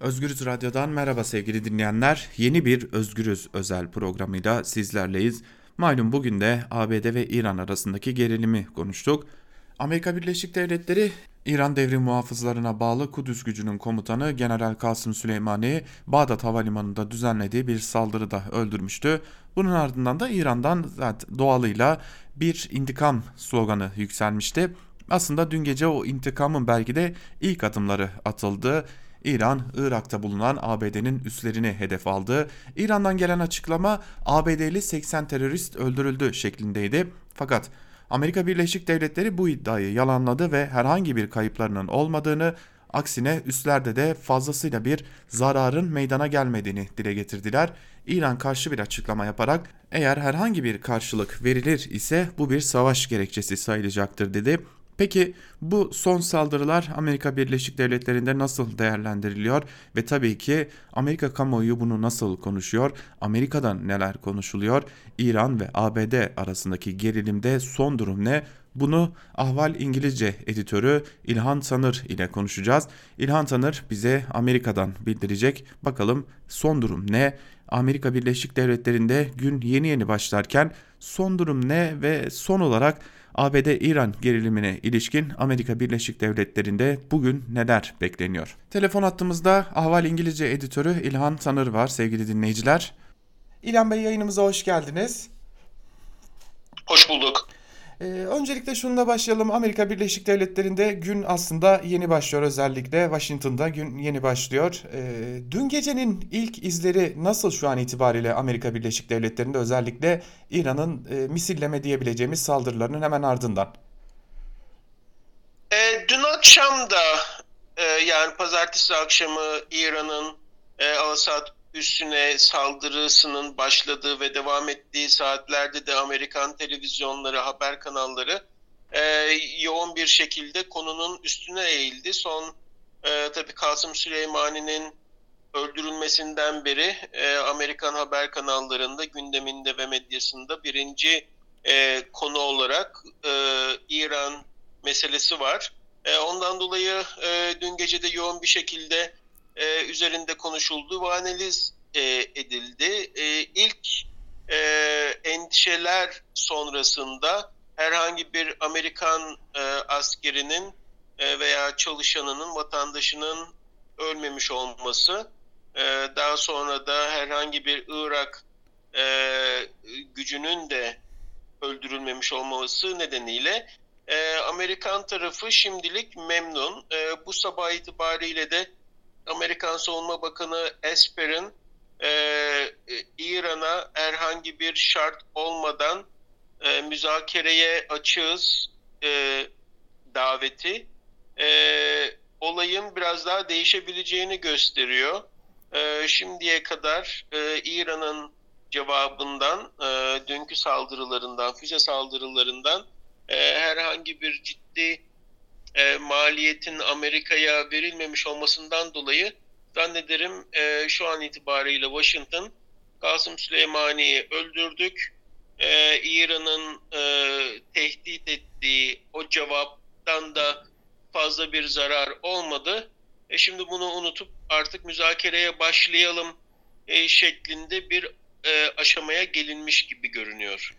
Özgürüz Radyo'dan merhaba sevgili dinleyenler. Yeni bir Özgürüz özel programıyla sizlerleyiz. Malum bugün de ABD ve İran arasındaki gerilimi konuştuk. Amerika Birleşik Devletleri İran devrim muhafızlarına bağlı Kudüs gücünün komutanı General Kasım Süleymani'yi Bağdat Havalimanı'nda düzenlediği bir saldırıda öldürmüştü. Bunun ardından da İran'dan doğalıyla bir intikam sloganı yükselmişti. Aslında dün gece o intikamın belki de ilk adımları atıldı. İran, Irak'ta bulunan ABD'nin üslerini hedef aldı. İran'dan gelen açıklama ABD'li 80 terörist öldürüldü şeklindeydi. Fakat Amerika Birleşik Devletleri bu iddiayı yalanladı ve herhangi bir kayıplarının olmadığını, aksine üslerde de fazlasıyla bir zararın meydana gelmediğini dile getirdiler. İran karşı bir açıklama yaparak eğer herhangi bir karşılık verilir ise bu bir savaş gerekçesi sayılacaktır dedi. Peki bu son saldırılar Amerika Birleşik Devletleri'nde nasıl değerlendiriliyor ve tabii ki Amerika kamuoyu bunu nasıl konuşuyor? Amerika'dan neler konuşuluyor? İran ve ABD arasındaki gerilimde son durum ne? Bunu Ahval İngilizce editörü İlhan Tanır ile konuşacağız. İlhan Tanır bize Amerika'dan bildirecek. Bakalım son durum ne? Amerika Birleşik Devletleri'nde gün yeni yeni başlarken son durum ne ve son olarak ABD-İran gerilimine ilişkin Amerika Birleşik Devletleri'nde bugün neler bekleniyor? Telefon hattımızda Ahval İngilizce editörü İlhan Tanır var sevgili dinleyiciler. İlhan Bey yayınımıza hoş geldiniz. Hoş bulduk. Ee, öncelikle şununla başlayalım. Amerika Birleşik Devletleri'nde gün aslında yeni başlıyor özellikle. Washington'da gün yeni başlıyor. Ee, dün gecenin ilk izleri nasıl şu an itibariyle Amerika Birleşik Devletleri'nde özellikle İran'ın e, misilleme diyebileceğimiz saldırılarının hemen ardından? E, dün akşam da e, yani pazartesi akşamı İran'ın e, Al-Assad üstüne saldırısının başladığı ve devam ettiği saatlerde de Amerikan televizyonları, haber kanalları e, yoğun bir şekilde konunun üstüne eğildi. Son e, tabii Kasım Süleymani'nin öldürülmesinden beri e, Amerikan haber kanallarında, gündeminde ve medyasında birinci e, konu olarak e, İran meselesi var. E, ondan dolayı e, dün gece de yoğun bir şekilde e, üzerinde konuşuldu ve analiz e, edildi. E, ilk e, endişeler sonrasında herhangi bir Amerikan e, askerinin e, veya çalışanının, vatandaşının ölmemiş olması, e, daha sonra da herhangi bir Irak e, gücünün de öldürülmemiş olması nedeniyle e, Amerikan tarafı şimdilik memnun. E, bu sabah itibariyle de Amerikan Savunma Bakanı Esper'in e, e, İran'a herhangi bir şart olmadan e, müzakereye açığız e, daveti e, olayın biraz daha değişebileceğini gösteriyor. E, şimdiye kadar e, İran'ın cevabından, e, dünkü saldırılarından, füze saldırılarından e, herhangi bir ciddi e, maliyetin Amerika'ya verilmemiş olmasından dolayı zannederim e, şu an itibariyle Washington Kasım Süleymani'yi öldürdük. E, İran'ın e, tehdit ettiği o cevaptan da fazla bir zarar olmadı. E, şimdi bunu unutup artık müzakereye başlayalım e, şeklinde bir e, aşamaya gelinmiş gibi görünüyor.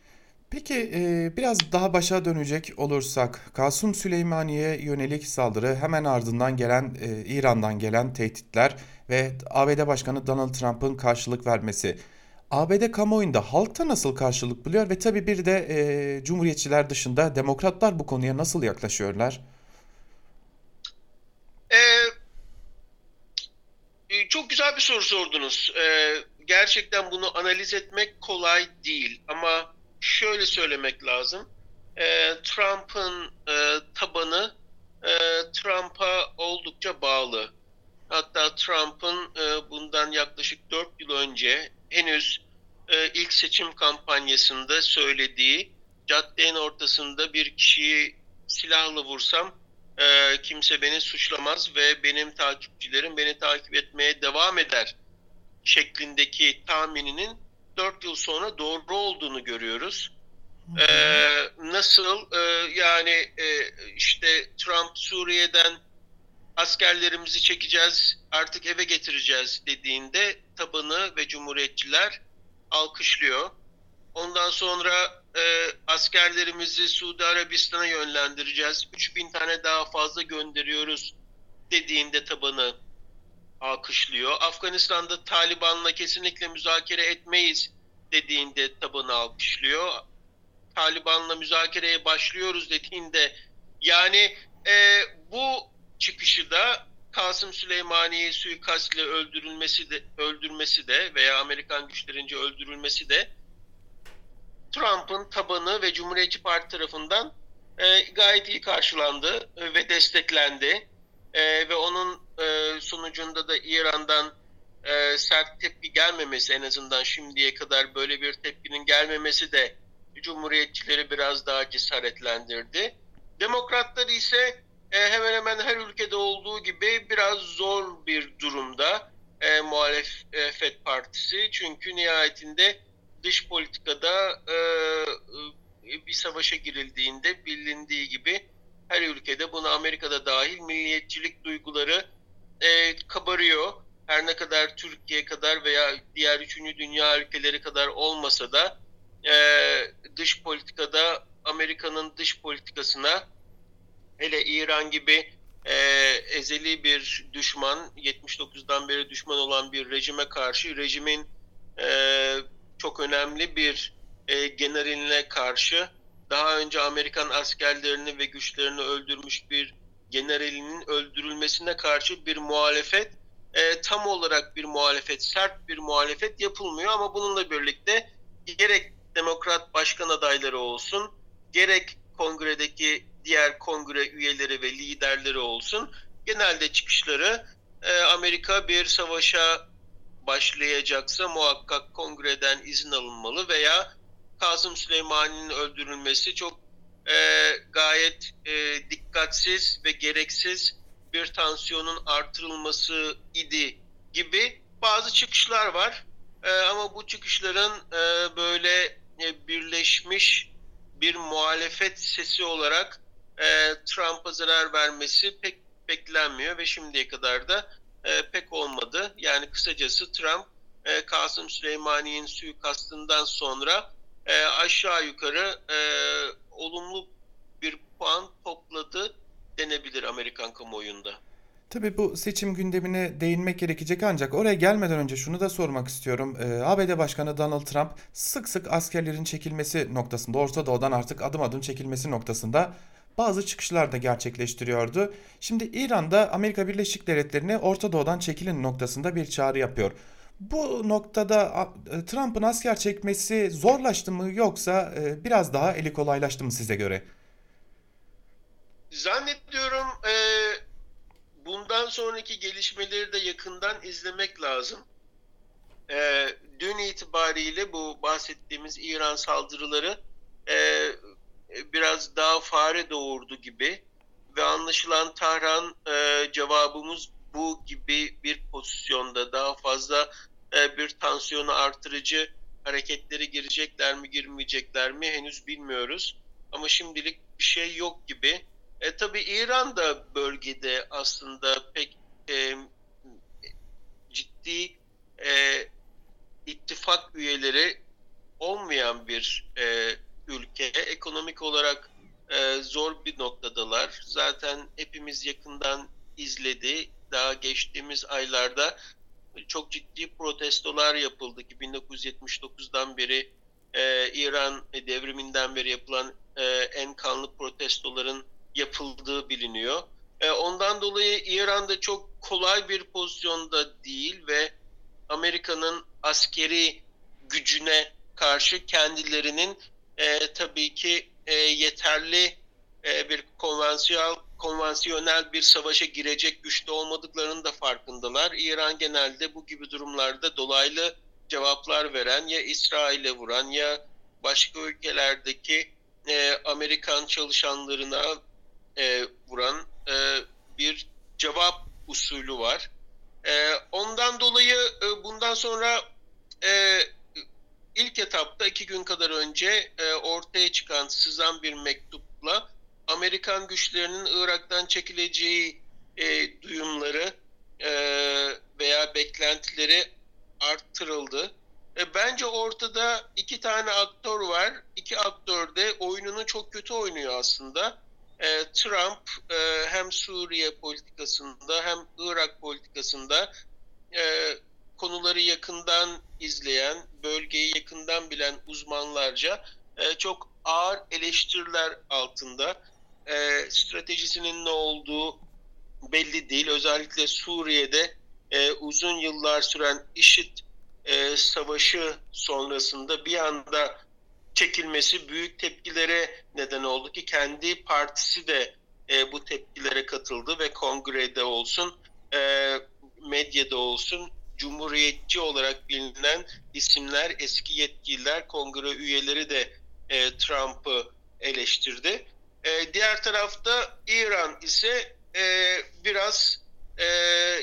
Peki biraz daha başa dönecek olursak Kasım Süleymaniye yönelik saldırı hemen ardından gelen İran'dan gelen tehditler ve ABD Başkanı Donald Trump'ın karşılık vermesi. ABD kamuoyunda halkta nasıl karşılık buluyor ve tabii bir de e, Cumhuriyetçiler dışında demokratlar bu konuya nasıl yaklaşıyorlar? Ee, çok güzel bir soru sordunuz. Ee, gerçekten bunu analiz etmek kolay değil ama şöyle söylemek lazım. E, Trump'ın e, tabanı e, Trump'a oldukça bağlı. Hatta Trump'ın e, bundan yaklaşık 4 yıl önce henüz e, ilk seçim kampanyasında söylediği caddenin ortasında bir kişiyi silahla vursam e, kimse beni suçlamaz ve benim takipçilerim beni takip etmeye devam eder şeklindeki tahmininin 4 yıl sonra doğru olduğunu görüyoruz. Ee, nasıl e, yani e, işte Trump Suriye'den askerlerimizi çekeceğiz, artık eve getireceğiz dediğinde tabanı ve cumhuriyetçiler alkışlıyor. Ondan sonra e, askerlerimizi Suudi Arabistan'a yönlendireceğiz. 3000 tane daha fazla gönderiyoruz dediğinde tabanı alkışlıyor. Afganistan'da Taliban'la kesinlikle müzakere etmeyiz dediğinde tabanı alkışlıyor. Taliban'la müzakereye başlıyoruz dediğinde yani e, bu çıkışı da Kasım Süleymaniye suikastle öldürülmesi de öldürmesi de veya Amerikan güçlerince öldürülmesi de Trump'ın tabanı ve Cumhuriyetçi Parti tarafından e, gayet iyi karşılandı ve desteklendi. E, ve onun e, sonucunda da İran'dan e, sert tepki gelmemesi en azından şimdiye kadar böyle bir tepkinin gelmemesi de Cumhuriyetçileri biraz daha cesaretlendirdi. Demokratlar ise e, hemen hemen her ülkede olduğu gibi biraz zor bir durumda e, muhalefet partisi. Çünkü nihayetinde dış politikada e, bir savaşa girildiğinde bilindiği gibi her ülkede buna Amerika'da dahil milliyetçilik duyguları e, kabarıyor. Her ne kadar Türkiye kadar veya diğer üçüncü dünya ülkeleri kadar olmasa da e, dış politikada Amerika'nın dış politikasına hele İran gibi e, ezeli bir düşman, 79'dan beri düşman olan bir rejime karşı rejimin e, çok önemli bir e, generaline karşı daha önce Amerikan askerlerini ve güçlerini öldürmüş bir generalinin öldürülmesine karşı bir muhalefet e, tam olarak bir muhalefet, sert bir muhalefet yapılmıyor. Ama bununla birlikte gerek demokrat başkan adayları olsun, gerek kongredeki diğer kongre üyeleri ve liderleri olsun, genelde çıkışları e, Amerika bir savaşa başlayacaksa muhakkak kongreden izin alınmalı veya Kasım Süleyman'ın öldürülmesi çok e, gayet e, dikkatsiz ve gereksiz bir tansiyonun artırılması idi gibi bazı çıkışlar var. E, ama bu çıkışların e, böyle e, birleşmiş bir muhalefet sesi olarak e, Trump'a zarar vermesi pek beklenmiyor ve şimdiye kadar da e, pek olmadı. Yani kısacası Trump e, Kasım Süleymani'nin suikastından sonra e, aşağı yukarı e, olumlu bir puan topladı denebilir Amerikan kamuoyunda. Tabii bu seçim gündemine değinmek gerekecek ancak oraya gelmeden önce şunu da sormak istiyorum. Ee, ABD Başkanı Donald Trump sık sık askerlerin çekilmesi noktasında, Orta Doğu'dan artık adım adım çekilmesi noktasında bazı çıkışlar da gerçekleştiriyordu. Şimdi İran'da Amerika Birleşik Devletleri'ne Orta Doğu'dan çekilin noktasında bir çağrı yapıyor. Bu noktada e, Trump'ın asker çekmesi zorlaştı mı yoksa e, biraz daha eli kolaylaştı mı size göre? Zannediyorum e, bundan sonraki gelişmeleri de yakından izlemek lazım. E, dün itibariyle bu bahsettiğimiz İran saldırıları e, biraz daha fare doğurdu gibi ve anlaşılan Tahran e, cevabımız bu gibi bir pozisyonda daha fazla e, bir tansiyonu artırıcı hareketleri girecekler mi girmeyecekler mi henüz bilmiyoruz. Ama şimdilik bir şey yok gibi. E, tabii İran da bölgede aslında pek e, ciddi e, ittifak üyeleri olmayan bir e, ülke. Ekonomik olarak e, zor bir noktadalar. Zaten hepimiz yakından izledi. Daha geçtiğimiz aylarda çok ciddi protestolar yapıldı ki 1979'dan beri e, İran devriminden beri yapılan e, en kanlı protestoların yapıldığı biliniyor. E, ondan dolayı İran'da çok kolay bir pozisyonda değil ve Amerika'nın askeri gücüne karşı kendilerinin e, tabii ki e, yeterli e, bir konvansiyonel konvansiyonel bir savaşa girecek güçte olmadıklarının da farkındalar. İran genelde bu gibi durumlarda dolaylı cevaplar veren ya İsrail'e vuran ya başka ülkelerdeki e, Amerikan çalışanlarına e, vuran e, bir cevap usulü var. E, ondan dolayı e, bundan sonra e, ilk etapta iki gün kadar önce e, ortaya çıkan sızan bir mektupla Amerikan güçlerinin Irak'tan çekileceği e, duyumları e, veya beklentileri arttırıldı. E, bence ortada iki tane aktör var. İki aktör de oyununu çok kötü oynuyor aslında. E, Trump e, hem Suriye politikasında hem Irak politikasında e, konuları yakından izleyen, bölgeyi yakından bilen uzmanlarca e, çok ağır eleştiriler altında. E, stratejisinin ne olduğu belli değil. Özellikle Suriye'de e, uzun yıllar süren IŞİD e, savaşı sonrasında bir anda çekilmesi büyük tepkilere neden oldu ki kendi partisi de e, bu tepkilere katıldı ve kongrede olsun e, medyada olsun cumhuriyetçi olarak bilinen isimler, eski yetkililer, kongre üyeleri de e, Trump'ı eleştirdi. E, diğer tarafta İran ise e, biraz e,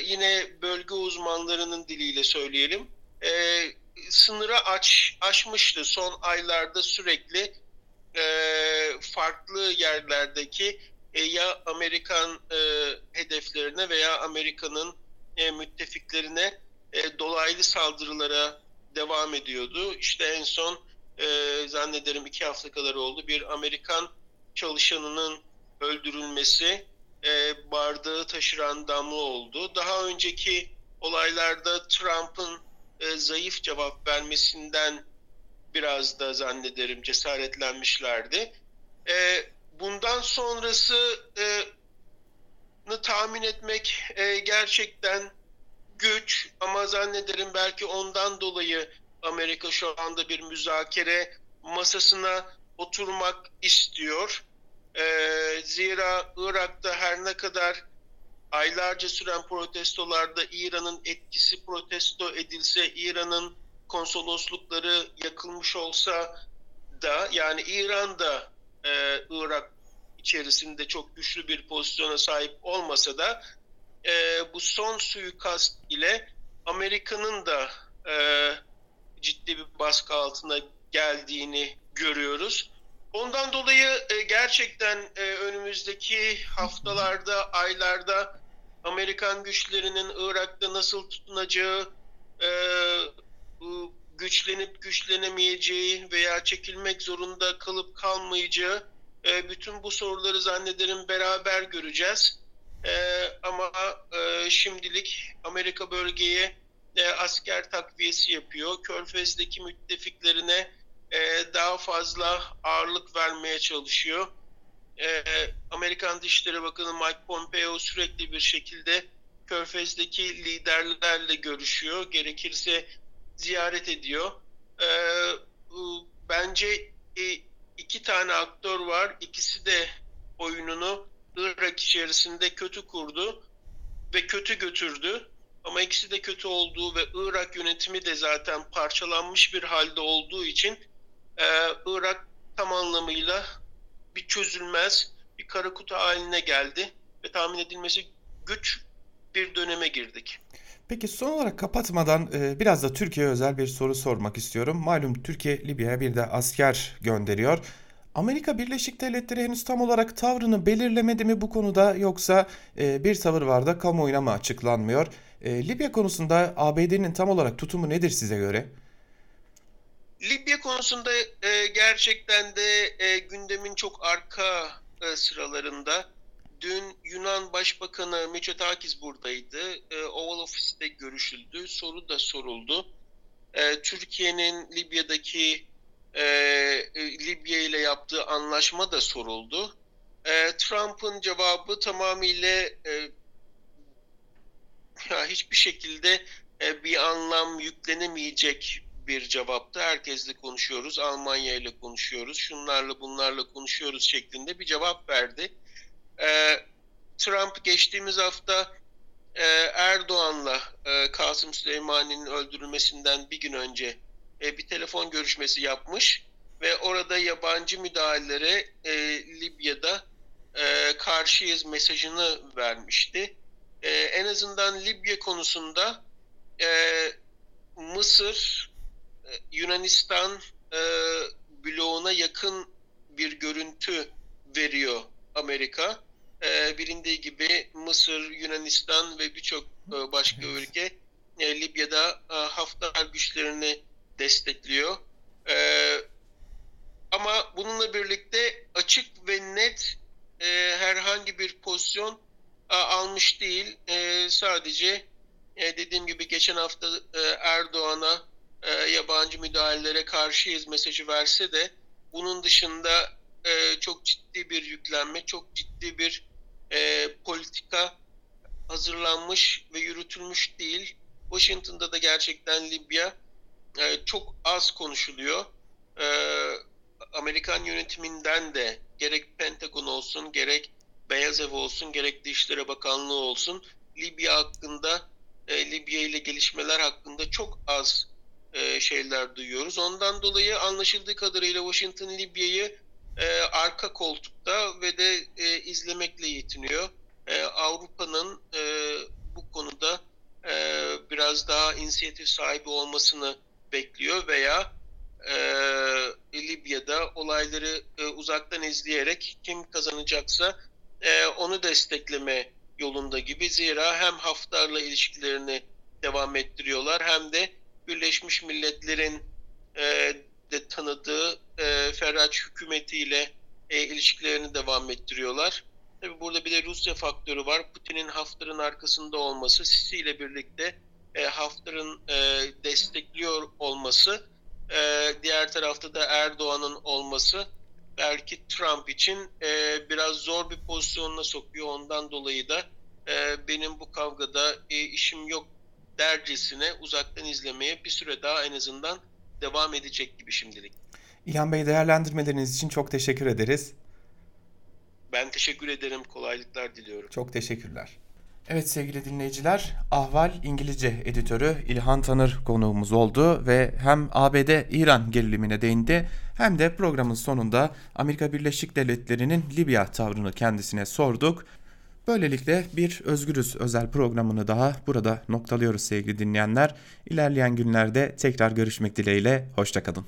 yine bölge uzmanlarının diliyle söyleyelim e, sınırı aç, aşmıştı. Son aylarda sürekli e, farklı yerlerdeki e, ya Amerikan e, hedeflerine veya Amerika'nın e, müttefiklerine e, dolaylı saldırılara devam ediyordu. İşte en son e, zannederim iki hafta kadar oldu bir Amerikan çalışanının öldürülmesi e, bardağı taşıran damla oldu. Daha önceki olaylarda Trump'ın e, zayıf cevap vermesinden biraz da zannederim cesaretlenmişlerdi. E, bundan sonrasını e, tahmin etmek e, gerçekten güç ama zannederim belki ondan dolayı Amerika şu anda bir müzakere masasına oturmak istiyor. E, zira Irak'ta her ne kadar aylarca süren protestolarda İran'ın etkisi protesto edilse, İran'ın konsoloslukları yakılmış olsa da yani İran da e, Irak içerisinde çok güçlü bir pozisyona sahip olmasa da e, bu son suikast ile Amerika'nın da e, ciddi bir baskı altına geldiğini görüyoruz. Ondan dolayı e, gerçekten e, önümüzdeki haftalarda, aylarda Amerikan güçlerinin Irak'ta nasıl tutunacağı, e, güçlenip güçlenemeyeceği veya çekilmek zorunda kalıp kalmayacağı bütün bu soruları zannederim beraber göreceğiz. Ama şimdilik Amerika bölgeye asker takviyesi yapıyor. Körfez'deki müttefiklerine e, daha fazla ağırlık vermeye çalışıyor. E, Amerikan Dışişleri Bakanı Mike Pompeo sürekli bir şekilde Körfez'deki liderlerle görüşüyor. Gerekirse ziyaret ediyor. E, bence iki tane aktör var. İkisi de oyununu Irak içerisinde kötü kurdu ve kötü götürdü. Ama ikisi de kötü olduğu ve Irak yönetimi de zaten parçalanmış bir halde olduğu için e, Irak tam anlamıyla bir çözülmez bir kara kutu haline geldi ve tahmin edilmesi güç bir döneme girdik. Peki son olarak kapatmadan e, biraz da Türkiye özel bir soru sormak istiyorum. Malum Türkiye Libya'ya bir de asker gönderiyor. Amerika Birleşik Devletleri henüz tam olarak tavrını belirlemedi mi bu konuda yoksa e, bir tavır var da kamuoyuna mı açıklanmıyor? E, Libya konusunda ABD'nin tam olarak tutumu nedir size göre? Libya konusunda e, gerçekten de e, gündemin çok arka e, sıralarında. Dün Yunan Başbakanı Mitsotakis buradaydı. E, Oval Office'te görüşüldü. Soru da soruldu. E, Türkiye'nin Libya'daki e, Libya ile yaptığı anlaşma da soruldu. E, Trump'ın cevabı tamamıyla e, ya hiçbir şekilde e, bir anlam yüklenemeyecek bir cevaptı. Herkesle konuşuyoruz, Almanya ile konuşuyoruz, şunlarla bunlarla konuşuyoruz şeklinde bir cevap verdi. Ee, Trump geçtiğimiz hafta e, Erdoğan'la e, Kasım Süleyman'ın öldürülmesinden bir gün önce e, bir telefon görüşmesi yapmış ve orada yabancı müdahalelere e, Libya'da e, karşıyız mesajını vermişti. E, en azından Libya konusunda e, Mısır Yunanistan e, bloğuna yakın bir görüntü veriyor Amerika. e, bilindiği gibi Mısır, Yunanistan ve birçok e, başka evet. ülke e, Libya'da e, Haftar güçlerini destekliyor. E, ama bununla birlikte açık ve net e, herhangi bir pozisyon e, almış değil. E, sadece e, dediğim gibi geçen hafta e, Erdoğan'a e, yabancı müdahalelere karşıyız mesajı verse de bunun dışında e, çok ciddi bir yüklenme, çok ciddi bir e, politika hazırlanmış ve yürütülmüş değil. Washington'da da gerçekten Libya e, çok az konuşuluyor. E, Amerikan yönetiminden de gerek Pentagon olsun, gerek Beyaz Ev olsun, gerek Dışişleri Bakanlığı olsun Libya hakkında, e, Libya ile gelişmeler hakkında çok az e, şeyler duyuyoruz. Ondan dolayı anlaşıldığı kadarıyla Washington Libya'yı e, arka koltukta ve de e, izlemekle yetiniyor. Avrupa'nın bu konuda biraz daha inisiyatif sahibi olmasını bekliyor veya Libya'da olayları uzaktan izleyerek kim kazanacaksa onu destekleme yolunda gibi. Zira hem Haftar'la ilişkilerini devam ettiriyorlar hem de Birleşmiş Milletler'in e, de tanıdığı e, Ferraç hükümetiyle e, ilişkilerini devam ettiriyorlar. Tabi burada bir de Rusya faktörü var. Putin'in Haftar'ın arkasında olması, Sisi ile birlikte e, Haftar'ın e, destekliyor olması, e, diğer tarafta da Erdoğan'ın olması belki Trump için e, biraz zor bir pozisyonuna sokuyor. Ondan dolayı da e, benim bu kavgada e, işim yok dercesine uzaktan izlemeye bir süre daha en azından devam edecek gibi şimdilik. İlhan Bey değerlendirmeleriniz için çok teşekkür ederiz. Ben teşekkür ederim. Kolaylıklar diliyorum. Çok teşekkürler. Evet sevgili dinleyiciler, Ahval İngilizce editörü İlhan Tanır konuğumuz oldu ve hem ABD-İran gerilimine değindi hem de programın sonunda Amerika Birleşik Devletleri'nin Libya tavrını kendisine sorduk. Böylelikle bir Özgürüz özel programını daha burada noktalıyoruz sevgili dinleyenler. İlerleyen günlerde tekrar görüşmek dileğiyle, hoşçakalın.